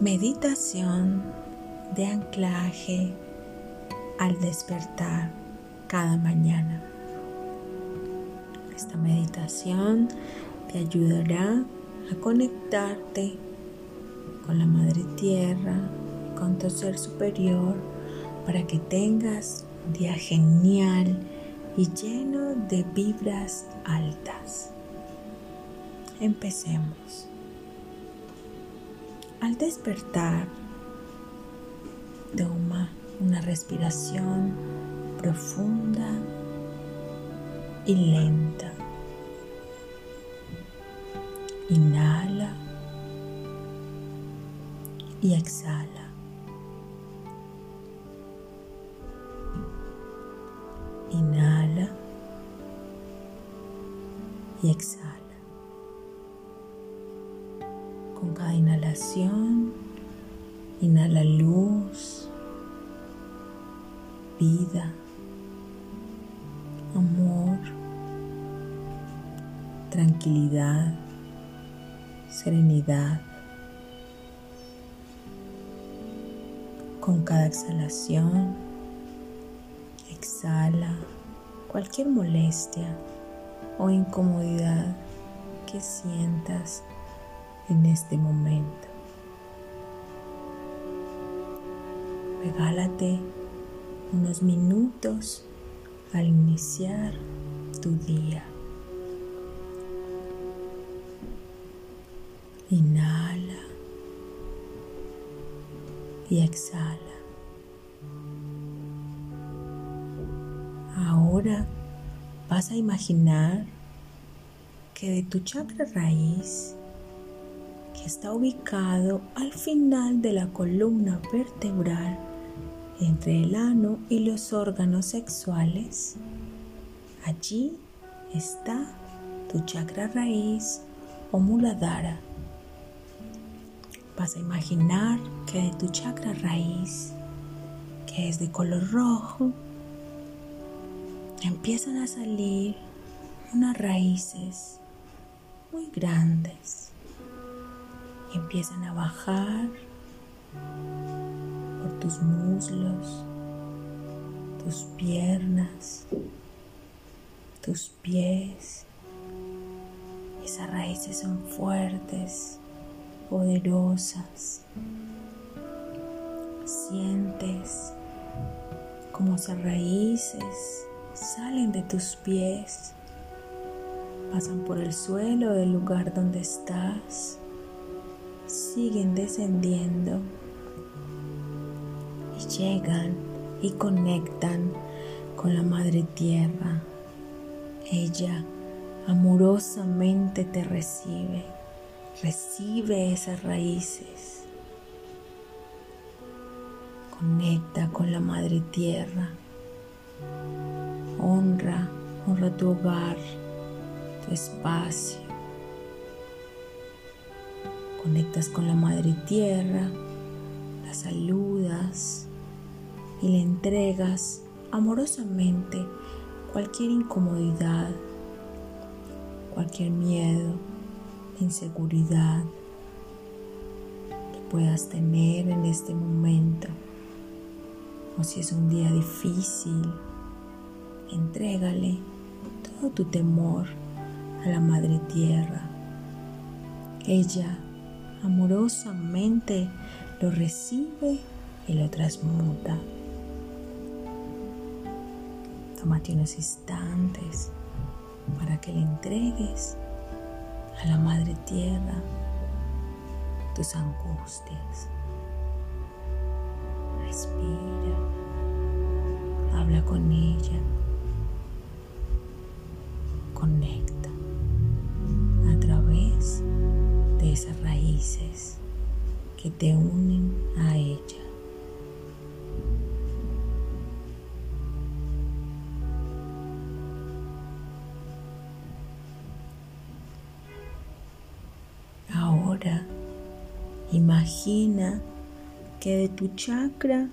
Meditación de anclaje al despertar cada mañana. Esta meditación te ayudará a conectarte con la Madre Tierra, con tu ser superior, para que tengas un día genial y lleno de vibras altas. Empecemos. Al despertar, toma una respiración profunda y lenta. Inhala y exhala. Inhala y exhala. Cada inhalación, inhala luz, vida, amor, tranquilidad, serenidad. Con cada exhalación, exhala cualquier molestia o incomodidad que sientas en este momento. Regálate unos minutos al iniciar tu día. Inhala y exhala. Ahora vas a imaginar que de tu chakra raíz está ubicado al final de la columna vertebral entre el ano y los órganos sexuales. Allí está tu chakra raíz o muladhara. Vas a imaginar que de tu chakra raíz, que es de color rojo, empiezan a salir unas raíces muy grandes empiezan a bajar por tus muslos, tus piernas, tus pies. Esas raíces son fuertes, poderosas. Sientes como esas raíces salen de tus pies, pasan por el suelo del lugar donde estás siguen descendiendo y llegan y conectan con la Madre Tierra. Ella amorosamente te recibe, recibe esas raíces. Conecta con la Madre Tierra. Honra, honra tu hogar, tu espacio conectas con la Madre Tierra, la saludas y le entregas amorosamente cualquier incomodidad, cualquier miedo, inseguridad que puedas tener en este momento. O si es un día difícil, entrégale todo tu temor a la Madre Tierra. Ella amorosamente lo recibe y lo transmuta. Tómate unos instantes para que le entregues a la Madre Tierra tus angustias. Respira, habla con ella, conecta. Esas raíces que te unen a ella. Ahora imagina que de tu chakra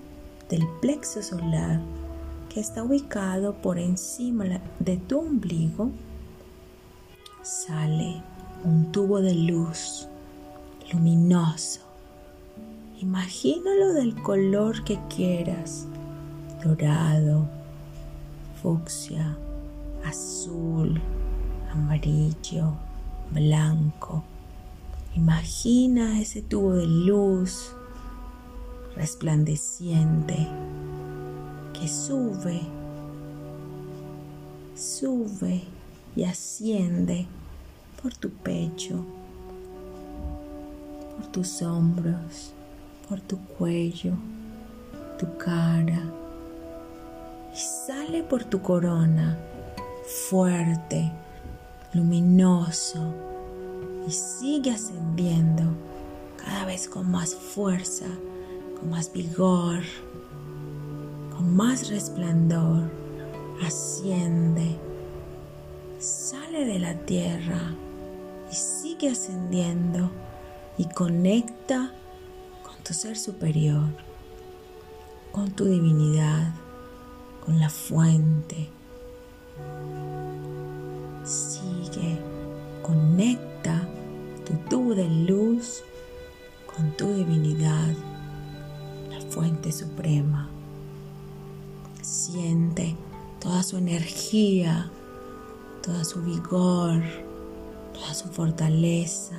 del plexo solar que está ubicado por encima de tu ombligo sale un tubo de luz luminoso Imagínalo del color que quieras. Dorado, fucsia, azul, amarillo, blanco. Imagina ese tubo de luz resplandeciente que sube, sube y asciende por tu pecho, por tus hombros, por tu cuello, tu cara y sale por tu corona fuerte, luminoso y sigue ascendiendo cada vez con más fuerza, con más vigor, con más resplandor. Asciende, sale de la tierra ascendiendo y conecta con tu ser superior, con tu divinidad, con la fuente. Sigue, conecta tu tubo de luz con tu divinidad, la fuente suprema. Siente toda su energía, toda su vigor, toda su fortaleza.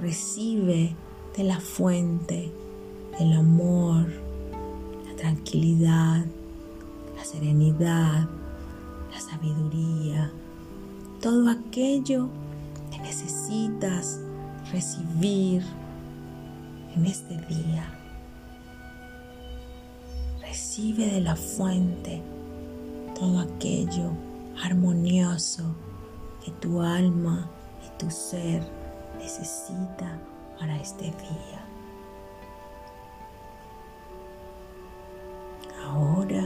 Recibe de la fuente el amor, la tranquilidad, la serenidad, la sabiduría, todo aquello que necesitas recibir en este día. Recibe de la fuente todo aquello armonioso que tu alma y tu ser necesita para este día. Ahora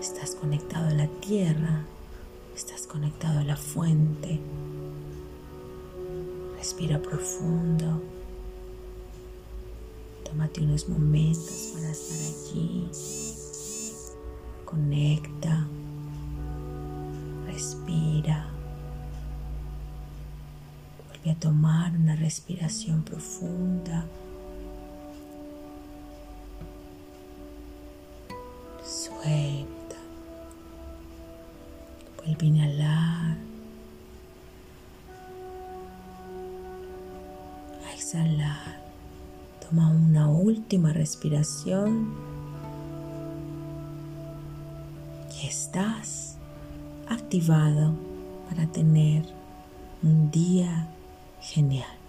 estás conectado a la tierra, estás conectado a la fuente. Respira profundo. Tómate unos momentos para estar allí. Respiración profunda. Suelta. Vuelve a inhalar. A exhalar. Toma una última respiración y estás activado para tener un día genial.